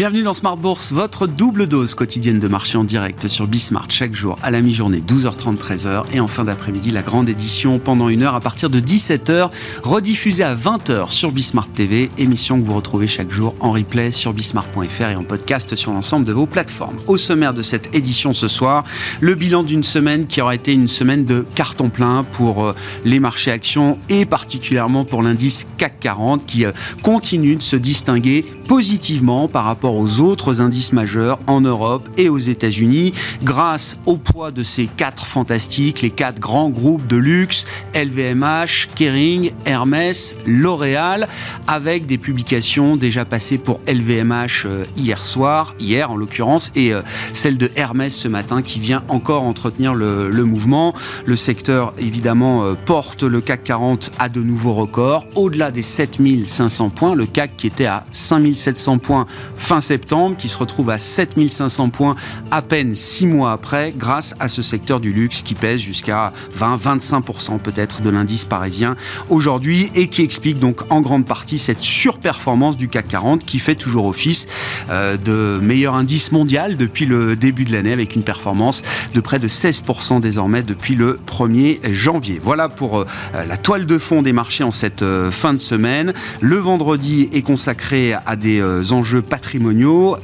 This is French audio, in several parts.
Bienvenue dans Smart Bourse, votre double dose quotidienne de marché en direct sur Bismart chaque jour à la mi-journée 12h30 13h et en fin d'après-midi la grande édition pendant une heure à partir de 17h rediffusée à 20h sur Bismart TV, émission que vous retrouvez chaque jour en replay sur bismart.fr et en podcast sur l'ensemble de vos plateformes. Au sommaire de cette édition ce soir, le bilan d'une semaine qui aura été une semaine de carton plein pour euh, les marchés actions et particulièrement pour l'indice CAC 40 qui euh, continue de se distinguer positivement par rapport aux autres indices majeurs en Europe et aux États-Unis grâce au poids de ces quatre fantastiques, les quatre grands groupes de luxe, LVMH, Kering, Hermès, L'Oréal, avec des publications déjà passées pour LVMH euh, hier soir, hier en l'occurrence, et euh, celle de Hermès ce matin qui vient encore entretenir le, le mouvement. Le secteur évidemment euh, porte le CAC 40 à de nouveaux records, au-delà des 7500 points, le CAC qui était à 5000 700 points fin septembre, qui se retrouve à 7500 points à peine six mois après, grâce à ce secteur du luxe qui pèse jusqu'à 20-25% peut-être de l'indice parisien aujourd'hui et qui explique donc en grande partie cette surperformance du CAC 40 qui fait toujours office euh, de meilleur indice mondial depuis le début de l'année avec une performance de près de 16% désormais depuis le 1er janvier. Voilà pour euh, la toile de fond des marchés en cette euh, fin de semaine. Le vendredi est consacré à des enjeux patrimoniaux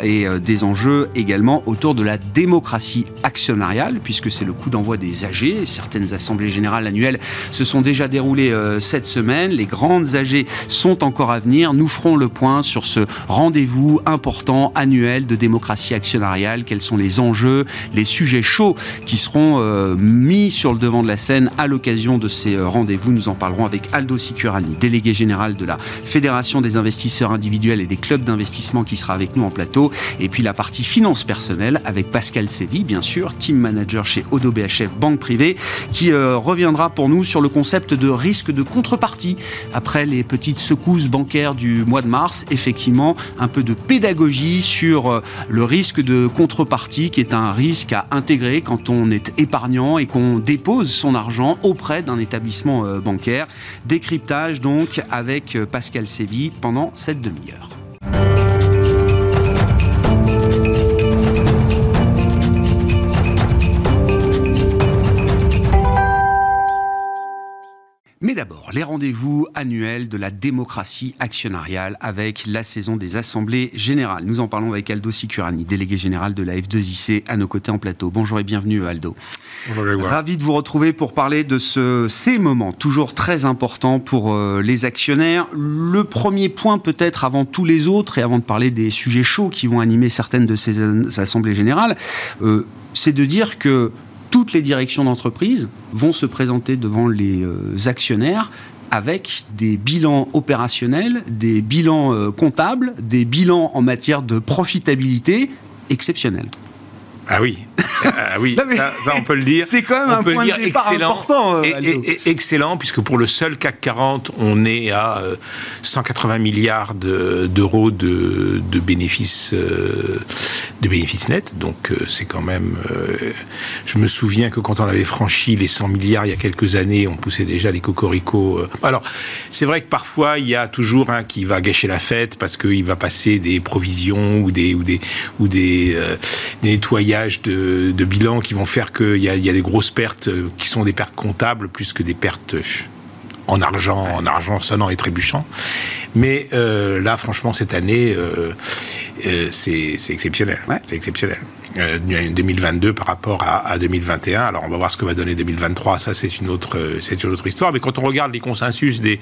et euh, des enjeux également autour de la démocratie actionnariale, puisque c'est le coup d'envoi des AG. Certaines assemblées générales annuelles se sont déjà déroulées euh, cette semaine. Les grandes AG sont encore à venir. Nous ferons le point sur ce rendez-vous important annuel de démocratie actionnariale. Quels sont les enjeux, les sujets chauds qui seront mis sur le devant de la scène à l'occasion de ces rendez-vous? Nous en parlerons avec Aldo Sicurani, délégué général de la Fédération des investisseurs individuels et des clubs d'investissement qui sera avec nous en plateau. Et puis la partie finance personnelle avec Pascal Séville, bien sûr, team manager chez Odo BHF Banque Privée, qui euh, reviendra pour nous sur le concept de risque de contrepartie. Après les petites secousses bancaires du mois de mars, effectivement, un peu de pédagogie sur euh, le risque de contrepartie, qui est un risque à intégrer quand on est épargnant et qu'on dépose son argent auprès d'un établissement euh, bancaire. Décryptage donc avec Pascal Séville pendant cette demi-heure. D'abord, les rendez-vous annuels de la démocratie actionnariale avec la saison des assemblées générales. Nous en parlons avec Aldo Sicurani, délégué général de la F2IC à nos côtés en plateau. Bonjour et bienvenue Aldo. Bonjour Ravi de vous retrouver pour parler de ce, ces moments toujours très importants pour euh, les actionnaires. Le premier point peut-être avant tous les autres et avant de parler des sujets chauds qui vont animer certaines de ces assemblées générales, euh, c'est de dire que toutes les directions d'entreprise vont se présenter devant les euh, actionnaires avec des bilans opérationnels, des bilans euh, comptables, des bilans en matière de profitabilité exceptionnels. Ah oui, ah oui, ça, on peut le dire. C'est quand même un point de départ excellent, important. Euh, et, excellent, puisque pour le seul CAC 40, on est à 180 euh, milliards d'euros de, de, bénéfices, euh, de bénéfices nets. Donc c'est quand même. je me souviens que quand on avait franchi les 100 milliards il y a quelques années, on poussait déjà les cocoricots. Alors c'est vrai que parfois il y a toujours un qui va gâcher la fête parce qu'il va passer des provisions ou des ou des ou des, des nettoyages de, bilan qui vont faire qu'il y, a, des grosses pertes euh, qui sont des pertes comptables plus que des pertes euh, en argent, en argent sonnant et trébuchant. Mais euh, là, franchement, cette année, c'est exceptionnel. C'est exceptionnel. 2022 par rapport à, à, 2021. Alors, on va voir ce que va donner 2023. Ça, c'est une autre, c'est une autre histoire. Mais quand on regarde les consensus des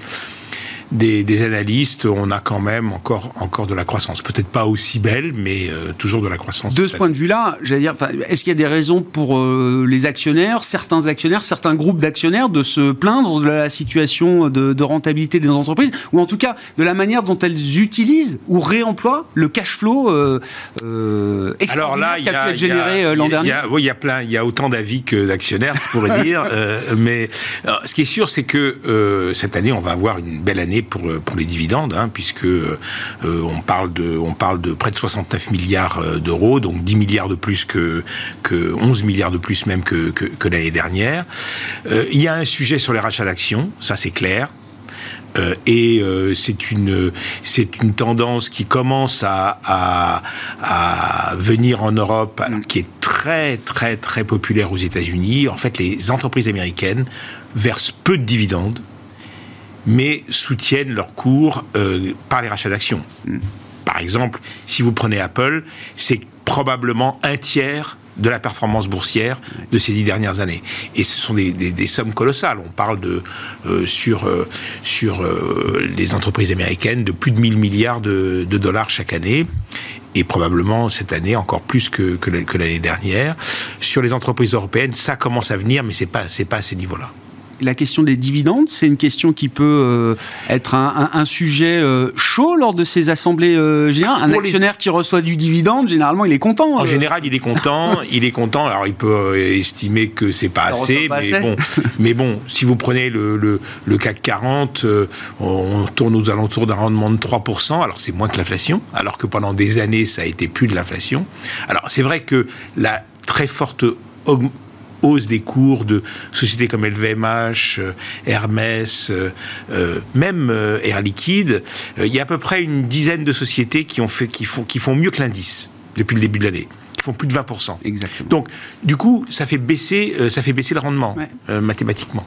des, analystes, on a quand même encore, encore de la croissance. Peut-être pas aussi belle, mais euh, toujours de la croissance. De ce point de vue-là, j'allais dire, est-ce qu'il y a des raisons pour euh, les actionnaires, certains actionnaires, certains groupes d'actionnaires, de se plaindre de la situation de, rentabilité des entreprises, ou en tout cas de la manière dont elles utilisent ou réemploient le cash flow euh, euh Alors là, qui a, pu être généré l'an dernier Oui, il y a plein, il y a autant d'avis que d'actionnaires, je pourrais dire. mais ce qui est sûr, c'est que cette année, on va avoir une belle année pour, euh, pour les dividendes, hein, puisque euh, on, parle de, on parle de près de 69 milliards euh, d'euros, donc 10 milliards de plus que, que 11 milliards de plus même que, que, l'année dernière. il y a un sujet sur les rachats d'actions, ça c'est clair. Et c'est une c'est une tendance qui commence à, à, à venir en Europe, qui est très très très populaire aux États-Unis. En fait, les entreprises américaines versent peu de dividendes, mais soutiennent leur cours euh, par les rachats d'actions. Par exemple, si vous prenez Apple, c'est probablement un tiers de la performance boursière de ces dix dernières années. Et ce sont des, des, des sommes colossales. On parle de, euh, sur, euh, sur euh, les entreprises américaines de plus de 1000 milliards de, de, dollars chaque année. Et probablement cette année encore plus que, que l'année dernière. Sur les entreprises européennes, ça commence à venir, mais c'est pas c'est pas à ces niveaux-là la question des dividendes, c'est une question qui peut euh, être un, un, un sujet euh, chaud lors de ces assemblées euh, générales. Un actionnaire les... qui reçoit du dividende, généralement, il est content. En général, il est content. il est content. Alors, il peut estimer que c'est pas assez, pas mais assez. bon. mais bon, si vous prenez le, le, le CAC 40, on tourne aux alentours d'un rendement de 3%. Alors, c'est moins que l'inflation. Alors que pendant des années, ça a été plus de l'inflation. Alors, c'est vrai que la très forte hausse des cours de sociétés comme LVMH, euh, Hermès, euh, euh, même Air Liquide, il y a à peu près une dizaine de sociétés qui, ont qui font mieux que l'indice depuis le début de l'année font plus de 20%. Exactement. Donc, du coup, ça fait baisser, euh, ça fait baisser le rendement ouais. euh, mathématiquement.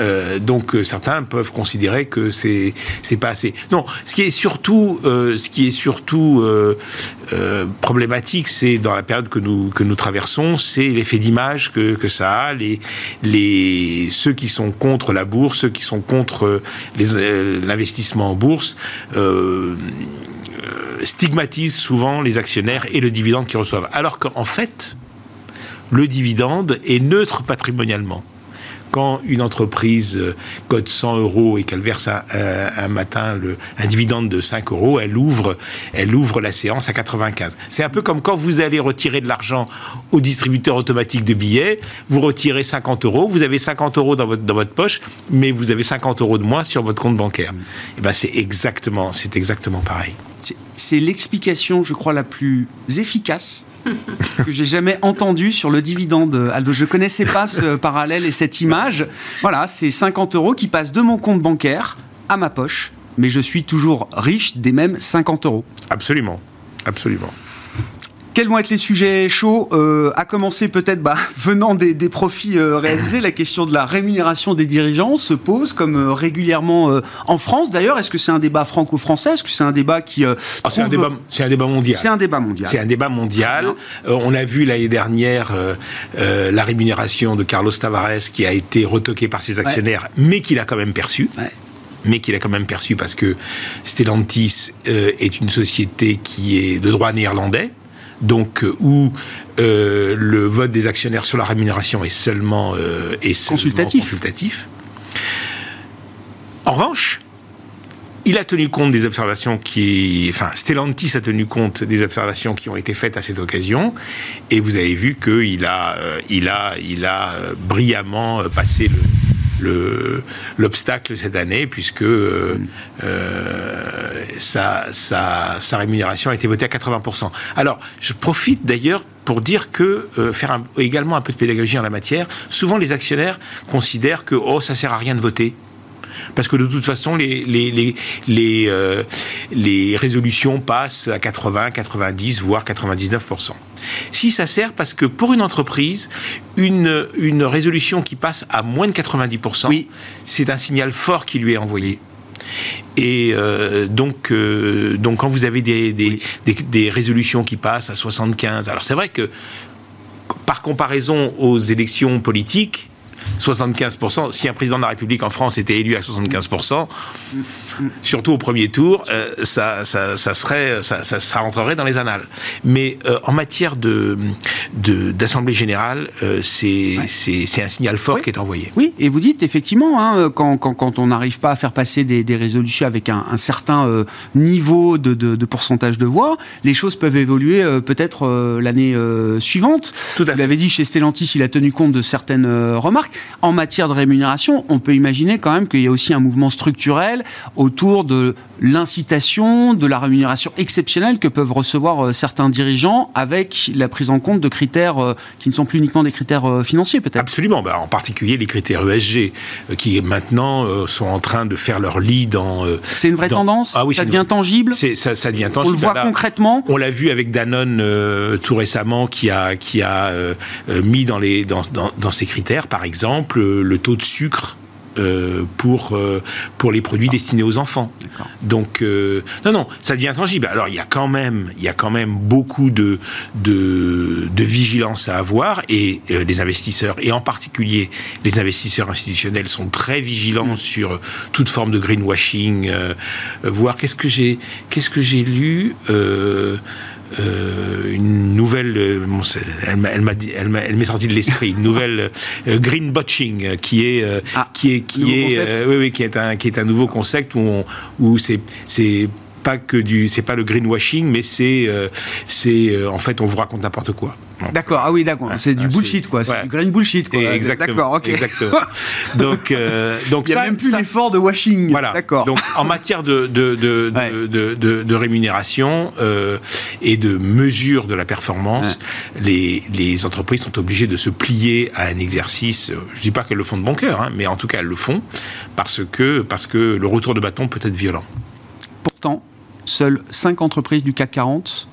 Euh, donc, certains peuvent considérer que c'est c'est pas assez. Non, ce qui est surtout, ce qui est surtout problématique, c'est dans la période que nous que nous traversons, c'est l'effet d'image que, que ça a. Les les ceux qui sont contre la bourse, ceux qui sont contre l'investissement en bourse stigmatise souvent les actionnaires et le dividende qu'ils reçoivent. Alors qu'en fait, le dividende est neutre patrimonialement. Une entreprise euh, cote 100 euros et qu'elle verse un, un, matin un dividende de 5 euros, elle ouvre, elle ouvre la séance à 95. C'est un peu comme quand vous allez retirer de l'argent au distributeur automatique de billets, vous retirez 50 euros, vous avez 50 euros dans votre, dans votre poche, mais vous avez 50 euros de moins sur votre compte bancaire. Et eh ben c'est exactement, c'est exactement pareil c'est l'explication, je crois, la plus efficace que j'ai jamais entendue sur le dividende. Aldo, je connaissais pas ce parallèle et cette image. Voilà, c'est 50 euros qui passent de mon compte bancaire à ma poche, mais je suis toujours riche des mêmes 50 euros. Absolument, absolument. Quels vont être les sujets chauds euh, À commencer peut-être bah, venant des, des profits euh, réalisés, la question de la rémunération des dirigeants se pose comme euh, régulièrement en France. D'ailleurs, est-ce que c'est un débat franco-français? Est-ce que c'est un débat qui... Oh, c'est un débat, un débat mondial. C'est un débat mondial. C'est un débat mondial. on a vu l'année dernière la rémunération de Carlos Tavares qui a été retoquée par ses actionnaires, ouais. mais qu'il a quand même perçu. Ouais mais qu'il a quand même perçu parce que Stellantis euh, est une société qui est de droit néerlandais, donc euh, où euh, le vote des actionnaires sur la rémunération est seulement, euh, est seulement consultatif. consultatif. En revanche, il a tenu compte des observations qui, enfin, Stellantis a tenu compte des observations qui ont été faites à cette occasion, et vous avez vu qu'il a, euh, il a, il a brillamment passé le, l'obstacle cette année, puisque euh, euh, sa, sa, sa, rémunération a été votée à 80%. Alors, je profite d'ailleurs pour dire que euh, faire également un peu de pédagogie en la matière. Souvent, les actionnaires considèrent que oh, ça sert à rien de voter parce que de toute façon, les, les, les, les, euh, les résolutions passent à 80, 90, voire 99%. Si ça sert parce que pour une entreprise, une, une résolution qui passe à moins de 90%, oui. c'est un signal fort qui lui est envoyé. Et euh, donc, euh, donc, quand vous avez des, des, oui. des, des, résolutions qui passent à 75, alors c'est vrai que par comparaison aux élections politiques, 75%. Si un président de la République en France était élu à 75%, surtout au premier tour, euh, ça, ça, ça, serait, ça, ça, rentrerait dans les annales. Mais euh, en matière de, d'assemblée générale, euh, c'est, ouais. c'est, un signal fort oui. qui est envoyé. Oui, et vous dites effectivement, hein, quand, quand, quand, on n'arrive pas à faire passer des, des résolutions avec un, un certain niveau de, de, de, pourcentage de voix, les choses peuvent évoluer peut-être l'année suivante. Tout à vous l'avez dit, chez Stellantis, il a tenu compte de certaines remarques. En matière de rémunération, on peut imaginer quand même qu'il y a aussi un mouvement structurel autour de l'incitation, de la rémunération exceptionnelle que peuvent recevoir euh, certains dirigeants avec la prise en compte de critères euh, qui ne sont plus uniquement des critères euh, financiers peut-être. Absolument, bah, en particulier les critères ESG qui maintenant sont en train de faire leur lit dans... c'est une vraie tendance ah, oui, Ça devient tangible ça, ça, devient tangible. On le voit concrètement On l'a vu avec Danone tout récemment qui a, qui a mis dans, les, dans, dans, dans ses critères, par exemple, le taux de sucre euh, pour, euh, pour les produits destinés aux enfants. Donc, euh, non, non, ça devient tangible. Alors, il y a quand même, il y a quand même beaucoup de, de, de vigilance à avoir et les investisseurs, et en particulier les investisseurs institutionnels, sont très vigilants mm. sur toute forme de greenwashing. voir qu'est-ce que j'ai, qu'est-ce que j'ai lu euh, une nouvelle, euh, elle m'a elle m'est sortie de l'esprit, une nouvelle euh, green botching qui est ah, qui est qui est oui, oui, qui est un qui est un nouveau concept où où c'est c'est pas que du c'est pas le greenwashing mais c'est c'est en fait on vous raconte n'importe quoi. D'accord, ah oui, d'accord. C'est du bullshit, quoi. C'est du green bullshit, quoi. Exactement. D'accord, ok. Exactement. Donc, euh, donc il n'y a même plus l'effort de washing. Voilà. D'accord. Donc, en matière de, de, de, de, de rémunération euh, et de mesure de la performance, les, les entreprises sont obligées de se plier à un exercice. Je dis pas qu'elles le font de bon cœur, hein, mais en tout cas, elles le font parce que, parce que le retour de bâton peut être violent. Pourtant, seules 5 entreprises du CAC 40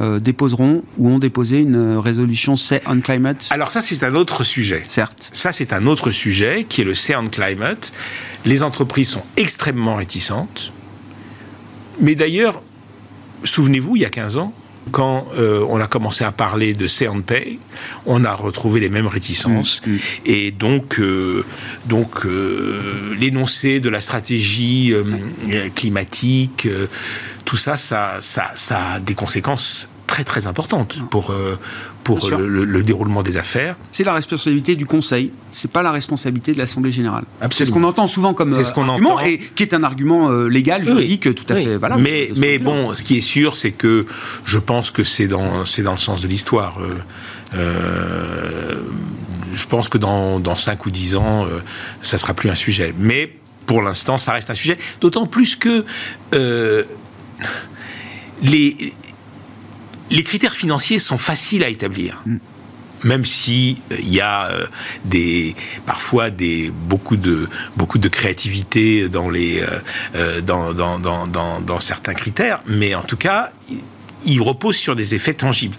euh, déposeront ou ont déposé une résolution Say on Climate Alors ça, c'est un autre sujet. Certes. Ça, c'est un autre sujet qui est le Say on Climate. Les entreprises sont extrêmement réticentes. Mais d'ailleurs, souvenez-vous, il y a 15 ans, quand euh, on a commencé à parler de Say on Pay, on a retrouvé les mêmes réticences. Mm, mm. Et donc, euh, donc l'énoncé de la stratégie climatique tout ça, ça, ça, a des conséquences très très importantes pour, euh, pour le, déroulement des affaires. C'est la responsabilité du Conseil, c'est pas la responsabilité de l'Assemblée générale. C'est ce qu'on entend souvent comme ce qu'on argument et qui est un argument euh, légal, juridique, tout à fait valable. Mais, mais bon, ce qui est sûr, c'est que je pense que c'est dans, c'est dans le sens de l'histoire. Euh, je pense que dans, dans 5 ou 10 ans, ça sera plus un sujet. Mais pour l'instant, ça reste un sujet, d'autant plus que les, les critères financiers sont faciles à établir. Mm. Même si il euh, y a euh, des parfois des beaucoup de beaucoup de créativité dans les euh, dans, dans, dans, dans, certains critères, mais en tout cas, ils reposent sur des effets tangibles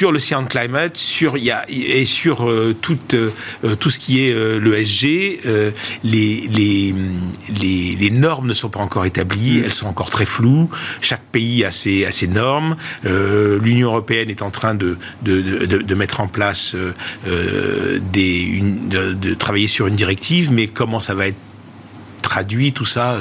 sur le Science Climate, sur y a, et sur euh, tout, euh, tout ce qui est euh, l'ESG, les, les, les, les, normes ne sont pas encore établies, mm. elles sont encore très floues. Chaque pays a ses, a ses normes. L'Union européenne est en train de, de, de, de mettre en place des, une, de travailler sur une directive, mais comment ça va être traduit, tout ça,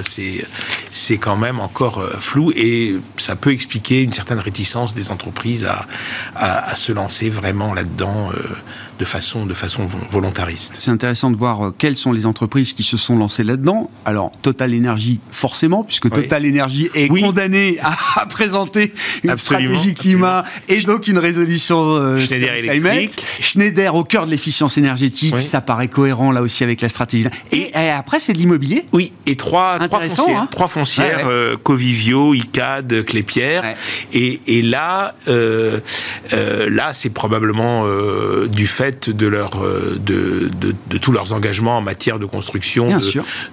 c'est quand même encore euh, flou et ça peut expliquer une certaine réticence des entreprises à, à, se lancer vraiment là-dedans. Euh, de façon, de façon volontariste. C'est intéressant de voir euh, quelles sont les entreprises qui se sont lancées là-dedans. Alors, Total Energy, forcément, puisque Total Energy est condamné à, présenter une stratégie climat et donc une résolution euh, Schneider Electric. Schneider au cœur de l'efficience énergétique, ça paraît cohérent là aussi avec la stratégie. Et, après, c'est de l'immobilier Oui, et trois, trois foncières, hein. trois foncières euh, Covivio, ICAD, Clépierre. Et, et, là, là c'est probablement du fait de, leur, euh, de, de, tous leurs engagements en matière de construction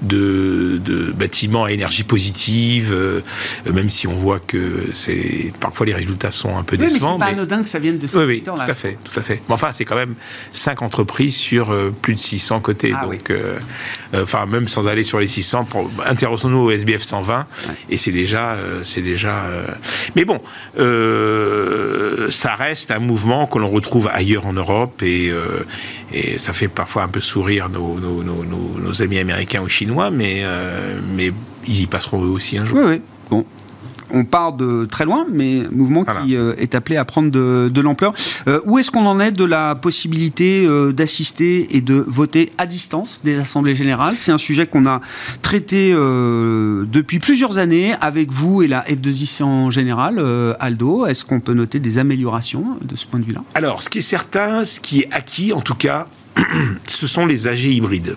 de, de, bâtiments à énergie positive, euh, même si on voit que c'est parfois les résultats sont un peu décevants. Mais c'est pas anodin que ça vienne de ce oui, Tout à fait, tout à fait. Mais enfin, c'est quand même cinq entreprises sur euh, plus de 600 côtés. Ah donc, enfin, même sans aller sur les 600, intéressons-nous au SBF 120, et c'est déjà, c'est déjà. Mais bon, ça reste un mouvement que l'on retrouve ailleurs en Europe et euh, et, ça fait parfois un peu sourire nos, amis américains ou chinois, mais, euh, mais ils y passeront eux aussi un jour. On part de très loin, mais mouvement qui euh, est appelé à prendre de, l'ampleur. Euh, où est-ce qu'on en est de la possibilité euh, d'assister et de voter à distance des assemblées générales? C'est un sujet qu'on a traité depuis plusieurs années avec vous et la F2IC en général, Aldo. Est-ce qu'on peut noter des améliorations de ce point de vue-là? Alors, ce qui est certain, ce qui est acquis en tout cas, ce sont les AG hybrides.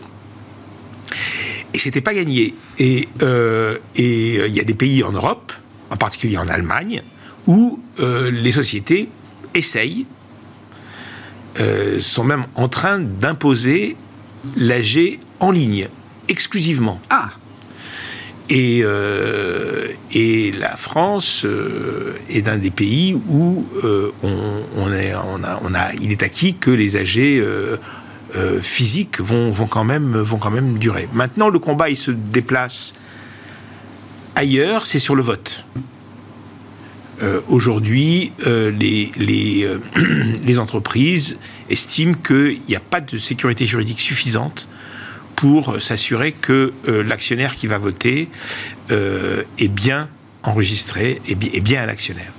Et c'était pas gagné. Et euh, et il y a des pays en Europe, en particulier en Allemagne, où les sociétés essayent, sont même en train d'imposer l'AG en ligne, exclusivement. Ah et, euh, et la France euh, est un des pays où euh, on, est, on, a, on, a, il est acquis que les AG physiques vont, vont, quand même, vont quand même durer. Maintenant, le combat, il se déplace ailleurs, c'est sur le vote. Aujourd'hui, les, les, les, entreprises estiment qu'il n'y a pas de sécurité juridique suffisante pour s'assurer que euh, l'actionnaire qui va voter euh, est bien enregistré et bien, bien un actionnaire.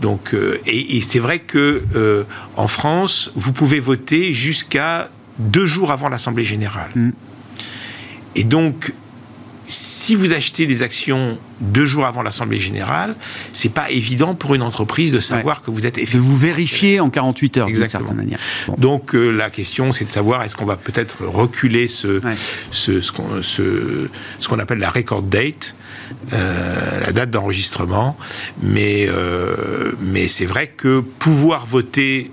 Donc, euh, et, c'est vrai que en France, vous pouvez voter jusqu'à deux jours avant l'Assemblée générale. Mm. Et donc, si vous achetez des actions deux jours avant l'Assemblée générale, c'est pas évident pour une entreprise de savoir que vous êtes effectivement. vous vérifier en 48 heures, d'une certaine manière. Donc euh, la question, c'est de savoir est-ce qu'on va peut-être reculer ce, ce, ce, qu'on appelle la record date, euh, la date d'enregistrement. Mais, euh, mais c'est vrai que pouvoir voter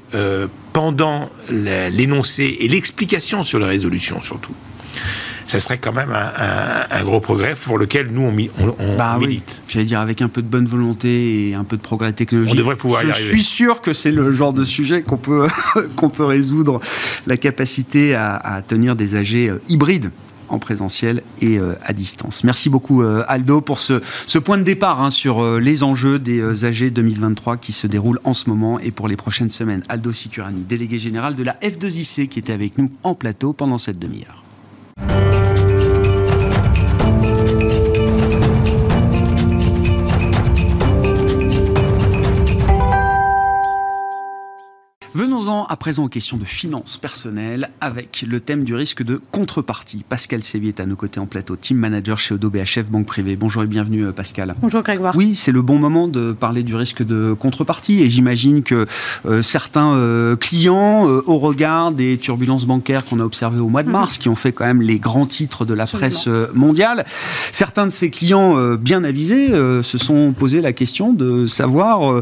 pendant l'énoncé et l'explication sur la résolution, surtout ça serait quand même un, gros progrès pour lequel nous, on, on, bah milite. J'allais dire, avec un peu de bonne volonté et un peu de progrès technologique. On devrait pouvoir y arriver. Je suis sûr que c'est le genre de sujet qu'on peut, qu'on peut résoudre, la capacité à, tenir des AG euh, hybrides en présentiel et euh, à distance. Merci beaucoup euh, Aldo pour ce, ce, point de départ hein, sur les enjeux des AG 2023 qui se déroulent en ce moment et pour les prochaines semaines. Aldo Sicurani, délégué général de la F2IC qui était avec nous en plateau pendant cette demi-heure. Venons-en à présent aux questions de finances personnelles avec le thème du risque de contrepartie. Pascal Sévier est à nos côtés en plateau, team manager chez Odo BHF Banque Privée. Bonjour et bienvenue euh, Pascal. Bonjour Grégoire. Oui, c'est le bon moment de parler du risque de contrepartie et j'imagine que euh, certains euh, clients, au regard des turbulences bancaires qu'on a observées au mois de mhm. mars, qui ont fait quand même les grands titres de la presse mondiale, certains de ces clients bien avisés se sont posé la question de savoir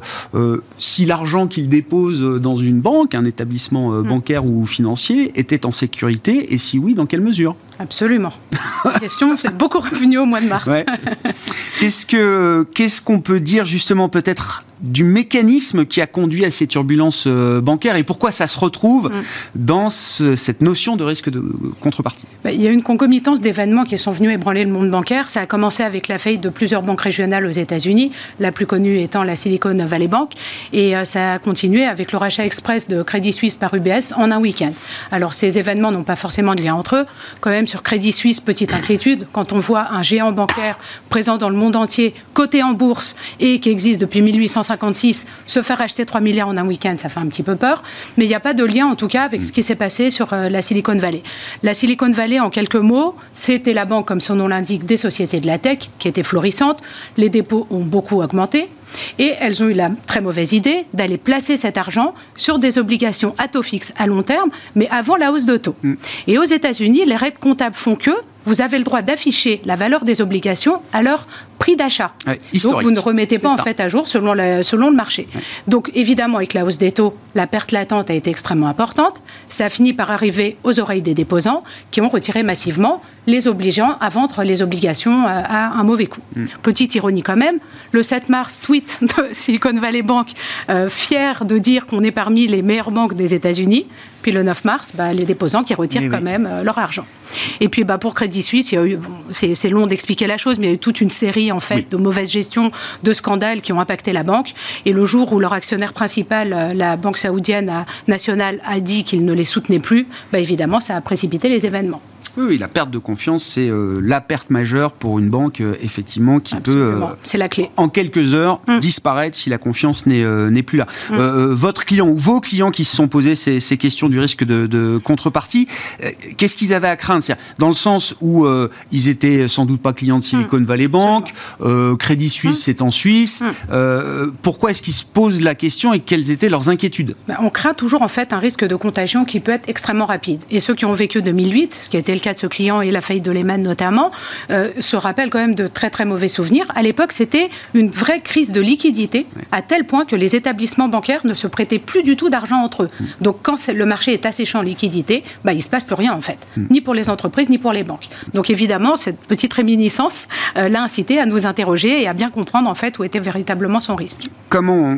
si l'argent qu'ils déposent dans une banque, un établissement euh, mm. bancaire ou financier, était en sécurité et si oui, dans quelle mesure? Absolument. Question, c'est beaucoup revenu au mois de mars. Qu'est-ce que qu'est-ce qu'on peut dire justement peut-être du mécanisme qui a conduit à ces turbulences euh, bancaires et pourquoi ça se retrouve mm. dans cette notion de risque de contrepartie? Bah, Il y a une concomitance d'événements qui sont venus ébranler le monde bancaire. Ça a commencé avec la faillite de plusieurs banques régionales aux États-Unis, la plus connue étant la Silicon Valley Bank, et euh, ça a continué avec le rachat express de Crédit Suisse par UBS en un week-end. Alors ces événements n'ont pas forcément de lien entre eux. Quand même sur Crédit Suisse, petite inquiétude, quand on voit un géant bancaire présent dans le monde entier, coté en bourse et qui existe depuis 1850 se faire acheter 3 milliards en un week-end, ça fait un petit peu peur. Mais il n'y a pas de lien, en tout cas, avec ce qui s'est passé sur euh, la Silicon Valley. La Silicon Valley, en quelques mots, c'était la banque, comme son nom l'indique, des sociétés de la tech, qui était florissante. Les dépôts ont beaucoup augmenté. Et elles ont eu la très mauvaise idée d'aller placer cet argent sur des obligations à taux fixe à long terme, mais avant la hausse de taux. Mm. Et aux États-Unis, les règles comptables font que vous avez le droit d'afficher la valeur des obligations à leur prix d'achat. Donc vous ne remettez pas en fait à jour selon, selon le marché. Donc évidemment, avec la hausse des taux, la perte latente a été extrêmement importante. Ça a fini par arriver aux oreilles des déposants qui ont retiré massivement les obligeant à vendre les obligations à, un mauvais coût. Mm. Petite ironie quand même, le 7 mars, tweet de Silicon Valley Bank, euh, fier de dire qu'on est parmi les meilleures banques des États-Unis. Puis le 9 mars, bah, les déposants qui retirent quand même euh, leur argent. Et puis bah, pour Crédit Suisse, c'est long d'expliquer la chose, mais il y a eu toute une série en fait de mauvaises gestions, de scandales qui ont impacté la banque. Et le jour où leur actionnaire principal, euh, la banque saoudienne nationale, a dit qu'il ne les soutenait plus, bah, évidemment, ça a précipité les événements. Oui, la perte de confiance, c'est euh, la perte majeure pour une banque, euh, effectivement, qui peut, euh, c'est la clé. en quelques heures, mm. disparaître si la confiance n'est n'est plus là. Mm. votre client ou vos clients qui se sont posés ces, ces questions du risque de, de contrepartie, qu'est-ce qu'ils avaient à craindre? Dans le sens où ils étaient sans doute pas clients de Silicon mm. Valley Bank, Crédit Suisse c'est en Suisse. pourquoi est-ce qu'ils se posent la question et quelles étaient leurs inquiétudes? Ben, On craint toujours en fait un risque de contagion qui peut être extrêmement rapide. Et ceux qui ont vécu 2008, ce qui a été le cas de ce client et la faillite de Lehman notamment, euh, se rappellent quand même de très très mauvais souvenirs. À l'époque, c'était une vraie crise de liquidité, à tel point que les établissements bancaires ne se prêtaient plus du tout d'argent entre eux. Donc quand le marché est asséchant en liquidité, bah, il ne se passe plus rien en fait, ni pour les entreprises, ni pour les banques. Donc évidemment, cette petite réminiscence euh, l'a incité à nous interroger et à bien comprendre en fait où était véritablement son risque. Comment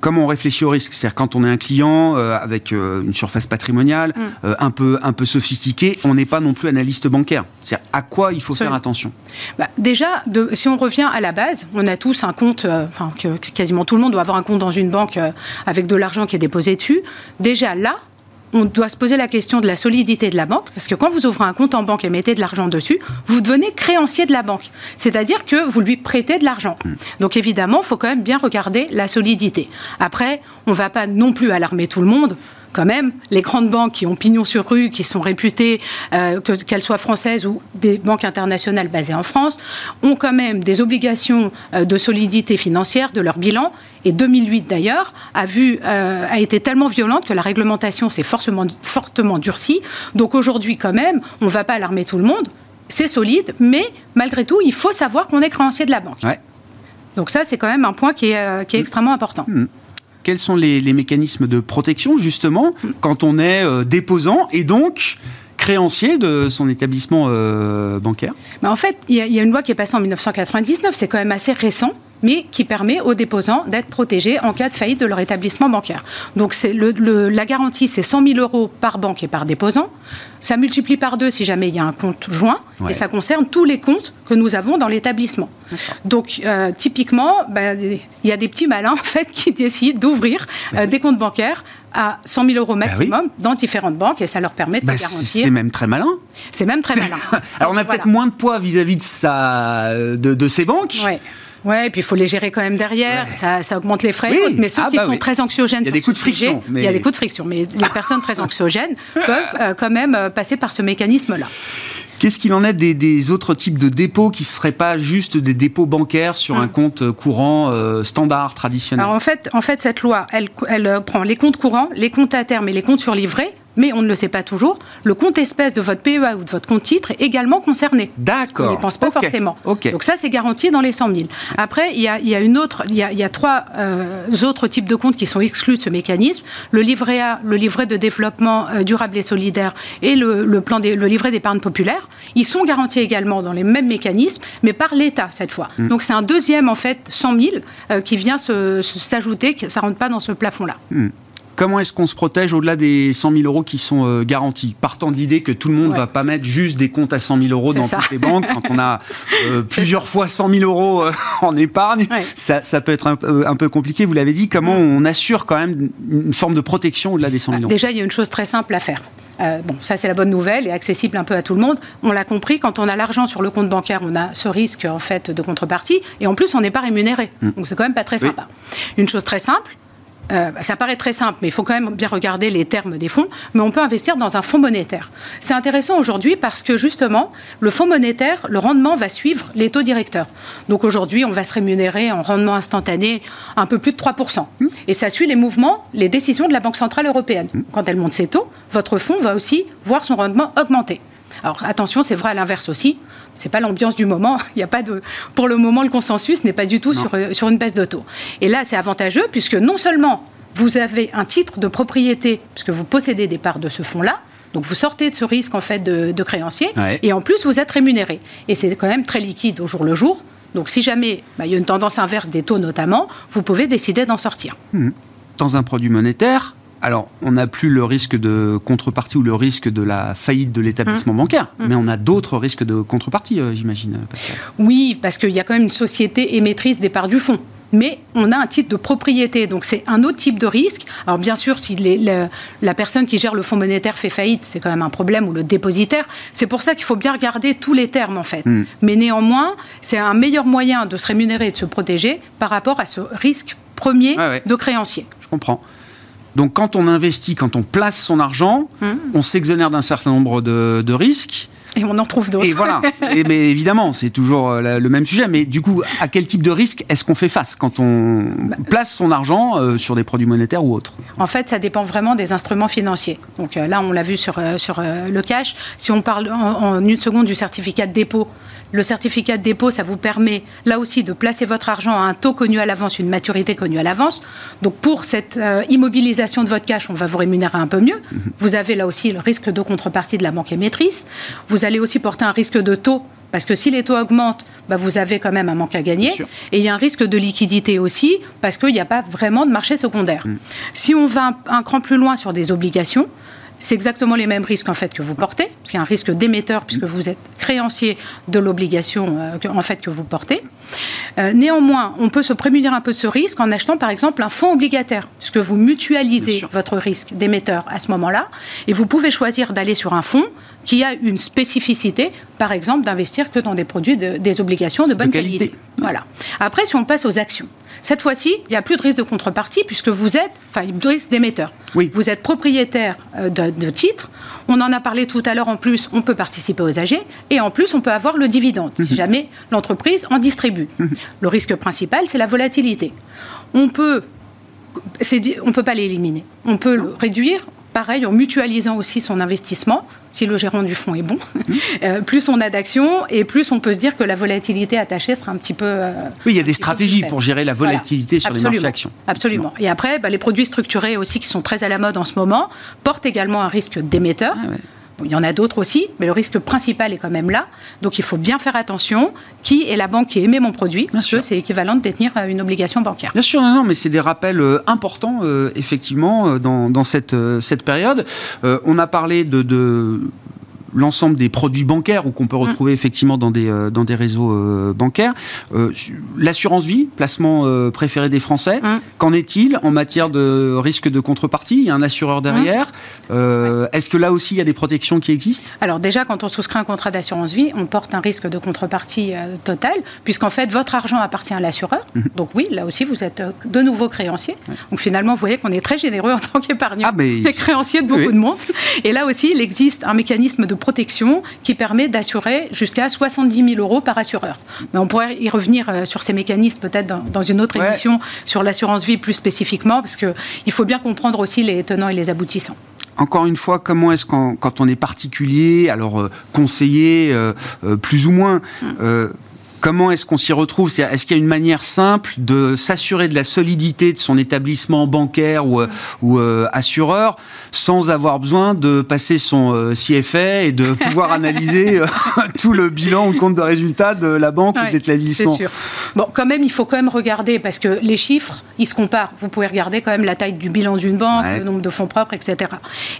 comment on réfléchit au risque? C'est-à-dire quand on est un client euh, avec euh, une surface patrimoniale mm. euh, un peu un peu sophistiquée, on n'est pas non plus analyste bancaire. C'est à quoi il faut faire attention? Bah, Déjà, de, si on revient à la base, on a tous un compte, enfin que, quasiment tout le monde doit avoir un compte dans une banque avec de l'argent qui est déposé dessus. Déjà là, on doit se poser la question de la solidité de la banque, parce que quand vous ouvrez un compte en banque et mettez de l'argent dessus, vous devenez créancier de la banque. C'est-à-dire que vous lui prêtez de l'argent. Hmm. Donc évidemment, il faut quand même bien regarder la solidité. Après, on ne va pas non plus alarmer tout le monde quand même, les grandes banques qui ont pignon sur rue, qui sont réputées, euh, qu'elles soient françaises ou des banques internationales basées en France, ont quand même des obligations euh, de solidité financière de leur bilan. Et 2008 d'ailleurs a vu euh, a été tellement violente que la réglementation s'est fortement, fortement durcie. Donc aujourd'hui quand même, on ne va pas alarmer tout le monde. C'est solide, mais malgré tout, il faut savoir qu'on est créancier de la banque. Donc ça, c'est quand même un point qui est, qui est extrêmement important. Mmh quels sont les, mécanismes de protection, justement, quand on est euh, déposant et donc créancier de son établissement euh, bancaire? En fait, il y, y, a une loi qui est passée en 1999, c'est quand même assez récent mais qui permet aux déposants d'être protégés en cas de faillite de leur établissement bancaire. Donc c'est le, la garantie, c'est 100 000 euros par banque et par déposant. Ça multiplie par deux si jamais il y a un compte joint, et ça concerne tous les comptes que nous avons dans l'établissement. Donc euh, typiquement, bah, il y a des petits malins en fait qui décident d'ouvrir bah euh, des comptes bancaires à 100 000 euros bah maximum dans différentes banques et ça leur permet de se garantir. C'est même très malin. C'est même très malin. Alors on a peut-être moins de poids vis-à-vis de, sa, de, de ces banques. Ouais, et puis il faut les gérer quand même derrière. Ça, ça, augmente les frais. mais ceux ah, qui bah sont très anxiogènes, il y a des coups de friction. Il y a des coups de friction, mais les personnes très anxiogènes peuvent euh, quand même euh, passer par ce mécanisme-là. Qu'est-ce qu'il en est des, autres types de dépôts qui ne seraient pas juste des dépôts bancaires sur un hum. compte courant euh, standard, traditionnel? Alors en fait, en fait, cette loi, elle, elle prend les comptes courants, les comptes à terme et les comptes sur livret mais on ne le sait pas toujours, le compte espèce de votre PEA ou de votre compte titre est également concerné. D'accord. On n'y pense pas forcément. Donc ça, c'est garanti dans les 100 000. Après, il y a, une autre, il y a, trois euh, autres types de comptes qui sont exclus de ce mécanisme. Le livret A, le livret de développement euh, durable et solidaire et le, plan le livret d'épargne populaire. Ils sont garantis également dans les mêmes mécanismes, mais par l'État cette fois. Hmm. Donc c'est un deuxième, en fait, 100 000 euh, qui vient s'ajouter, ça ne rentre pas dans ce plafond-là. Hmm. Comment est-ce qu'on se protège au-delà des 100 000 euros qui sont euh, garantis? Partant de l'idée que tout le monde ne va pas mettre juste des comptes à 100 000 euros dans toutes les banques. Quand on a euh, plusieurs fois 100 000 euros euh, en épargne, ça, peut être un, peu compliqué. Vous l'avez dit, comment on assure quand même une forme de protection au-delà des 100 000 euros? Déjà, il y a une chose très simple à faire. bon, ça c'est la bonne nouvelle et accessible un peu à tout le monde. On l'a compris, quand on a l'argent sur le compte bancaire, on a ce risque en fait de contrepartie et en plus on n'est pas rémunéré. Hmm. Donc c'est quand même pas très sympa. Une chose très simple, euh, ça paraît très simple, mais il faut quand même bien regarder les termes des fonds, mais on peut investir dans un fonds monétaire. C'est intéressant aujourd'hui parce que justement, le fonds monétaire, le rendement va suivre les taux directeurs. Donc aujourd'hui, on va se rémunérer en rendement instantané un peu plus de 3%. Et ça suit les mouvements, les décisions de la Banque Centrale Européenne. Quand elle monte ses taux, votre fonds va aussi voir son rendement augmenter. Alors attention, c'est vrai à l'inverse aussi c'est pas l'ambiance du moment. Il y a pas de, pour le moment, le consensus n'est pas du tout sur, euh, sur une baisse d'auto. Et là, c'est avantageux puisque non seulement vous avez un titre de propriété, puisque vous possédez des parts de ce fonds-là, donc vous sortez de ce risque en fait de, créancier, et en plus vous êtes rémunéré. Et c'est quand même très liquide au jour le jour. Donc si jamais bah, il y a une tendance inverse des taux notamment, vous pouvez décider d'en sortir. Mmh. Dans un produit monétaire, alors, on n'a plus le risque de contrepartie ou le risque de la faillite de l'établissement mmh. bancaire, mmh. mais on a d'autres risques de contrepartie, euh, j'imagine. Oui, parce qu'il y a quand même une société émettrice des parts du fonds. mais on a un titre de propriété. Donc c'est un autre type de risque. Alors bien sûr, si la personne qui gère le fonds monétaire fait faillite, c'est quand même un problème, ou le dépositaire. C'est pour ça qu'il faut bien regarder tous les termes, en fait. Hmm. Mais néanmoins, c'est un meilleur moyen de se rémunérer et de se protéger par rapport à ce risque premier de créancier. Je comprends. Donc quand on investit, quand on place son argent, hmm. on s'exonère d'un certain nombre de risques. Et on en trouve d'autres. Et voilà. et, mais évidemment, c'est toujours euh, le même sujet. Mais du coup, à quel type de risque est-ce qu'on fait face quand on bah, place son argent euh, sur des produits monétaires ou autres? En fait, ça dépend vraiment des instruments financiers. Donc euh, là, on l'a vu sur, sur le cash. Si on parle en, une seconde du certificat de dépôt, le certificat de dépôt, ça vous permet là aussi de placer votre argent à un taux connu à l'avance, une maturité connue à l'avance. Donc pour cette immobilisation de votre cash, on va vous rémunérer un peu mieux. Mhm. Vous avez là aussi le risque de contrepartie de la banque émettrice. Vous allez aussi porter un risque de taux parce que si les taux augmentent, bah, vous avez quand même un manque à gagner. Et il y a un risque de liquidité aussi, parce qu'il n'y a pas vraiment de marché secondaire. Mm. Si on va un, cran plus loin sur des obligations, c'est exactement les mêmes risques en fait que vous portez, parce qu'il y a un risque d'émetteur puisque vous êtes créancier de l'obligation euh, en fait que vous portez. Euh, néanmoins, on peut se prémunir un peu de ce risque en achetant par exemple un fonds obligataire, puisque vous mutualisez votre risque d'émetteur à ce moment-là, et vous pouvez choisir d'aller sur un fonds qui a une spécificité, par exemple d'investir que dans des produits, des obligations de bonne qualité. Voilà. Après, si on passe aux actions, cette fois-ci, il n'y a plus de risque de contrepartie puisque vous êtes, enfin, de risque d'émetteur. Oui. Vous êtes propriétaire euh, de, titres. On en a parlé tout à l'heure. En plus, on peut participer aux AG et en plus, on peut avoir le dividende si mhm. jamais l'entreprise en distribue. Mhm. Le risque principal, c'est la volatilité. On peut, on peut pas l'éliminer. On peut le réduire. Pareil, en mutualisant aussi son investissement si le gérant du fonds est bon, euh, plus on a d'actions et plus on peut se dire que la volatilité attachée sera un petit peu. Euh, oui, il y a des stratégies pour gérer la volatilité sur les marchés actions. Absolument. Et après, bah, les produits structurés aussi qui sont très à la mode en ce moment portent également un risque d'émetteur. Ah il y en a d'autres aussi, mais le risque principal est quand même là. Donc il faut bien faire attention. Qui est la banque qui émet mon produit? Parce que c'est équivalent de détenir euh, une obligation bancaire. Bien sûr, non, non mais c'est des rappels euh, importants, euh, effectivement, dans, cette, cette période. on a parlé de l'ensemble des produits bancaires ou qu'on peut mm. retrouver effectivement dans des, euh, dans des réseaux euh, bancaires. Euh, l'assurance vie, placement préféré des Français, mm. qu'en est-il en matière de risque de contrepartie? Il y a un assureur derrière. Mm. Est-ce que là aussi il y a des protections qui existent? Alors déjà, quand on souscrit un contrat d'assurance vie, on porte un risque de contrepartie total, puisqu'en fait votre argent appartient à l'assureur. Mm-hmm. Donc oui, là aussi vous êtes de nouveau créancier. Donc finalement, vous voyez qu'on est très généreux en tant qu'épargnant, ah, mais... créancier de beaucoup de monde. Et là aussi, il existe un mécanisme de protection qui permet d'assurer jusqu'à 70 000 euros par assureur. Mais on pourrait y revenir euh, sur ces mécanismes peut-être dans, une autre émission sur l'assurance vie plus spécifiquement, parce qu'il faut bien comprendre aussi les tenants et les aboutissants encore une fois, comment est-ce qu'on, quand on est particulier, alors euh, conseiller euh, plus ou moins, mm. Comment est-ce qu'on s'y retrouve? Est-ce qu'il y a une manière simple de s'assurer de la solidité de son établissement bancaire ou, ou euh, assureur sans avoir besoin de passer son euh, CFA et de pouvoir analyser euh, tout le bilan ou le compte de résultat de la banque ou de l'établissement? C'est sûr. Bon, quand même, il faut quand même regarder parce que les chiffres, ils se comparent. Vous pouvez regarder quand même la taille du bilan d'une banque, le nombre de fonds propres, etc.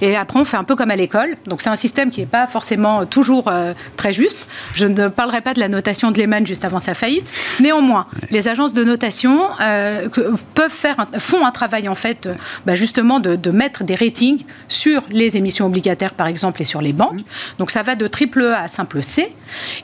Et après, on fait un peu comme à l'école. Donc, c'est un système qui n'est pas forcément toujours très juste. Je ne parlerai pas de la notation de Lehman juste avant sa faillite. Néanmoins, les agences de notation euh, peuvent faire, font un travail en fait, euh, bah, justement de, mettre des ratings sur les émissions obligataires par exemple et sur les banques. Donc ça va de triple A à simple C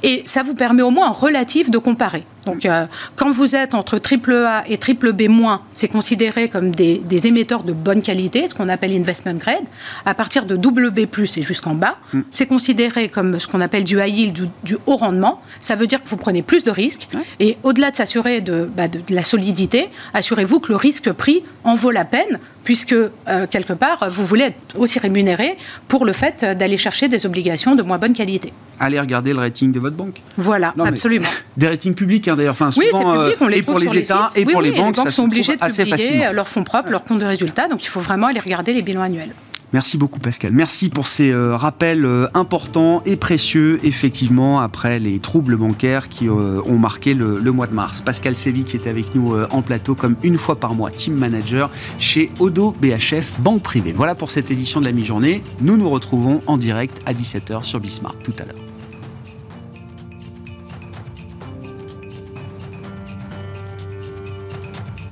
et ça vous permet au moins en relatif de comparer. Donc, euh, quand vous êtes entre triple A et triple B-, c'est considéré comme des, émetteurs de bonne qualité, ce qu'on appelle investment grade. À partir de double B+, et jusqu'en bas, mm. c'est considéré comme ce qu'on appelle du high yield, du, haut rendement. Ça veut dire que vous prenez plus de risques. Et au-delà de s'assurer de, bah, de, la solidité, assurez-vous que le risque pris en vaut la peine, puisque euh, quelque part, vous voulez être aussi rémunéré pour le fait d'aller chercher des obligations de moins bonne qualité. Allez regarder le rating de votre banque. Voilà, absolument. Des ratings publics, hein, d'ailleurs. Enfin, oui, c'est public, on les et pour les États et pour les banques. Les banques sont obligées de publier leurs fonds propres, leurs comptes de résultats, donc il faut vraiment aller regarder les bilans annuels. Merci beaucoup Pascal. Merci pour ces euh, rappels euh, importants et précieux, effectivement, après les troubles bancaires qui euh, ont marqué le, mois de mars. Pascal Sévy qui était avec nous en plateau comme une fois par mois, team manager chez Odo BHF, banque privée. Voilà pour cette édition de la mi-journée. Nous nous retrouvons en direct à 17h sur Bismarck tout à l'heure.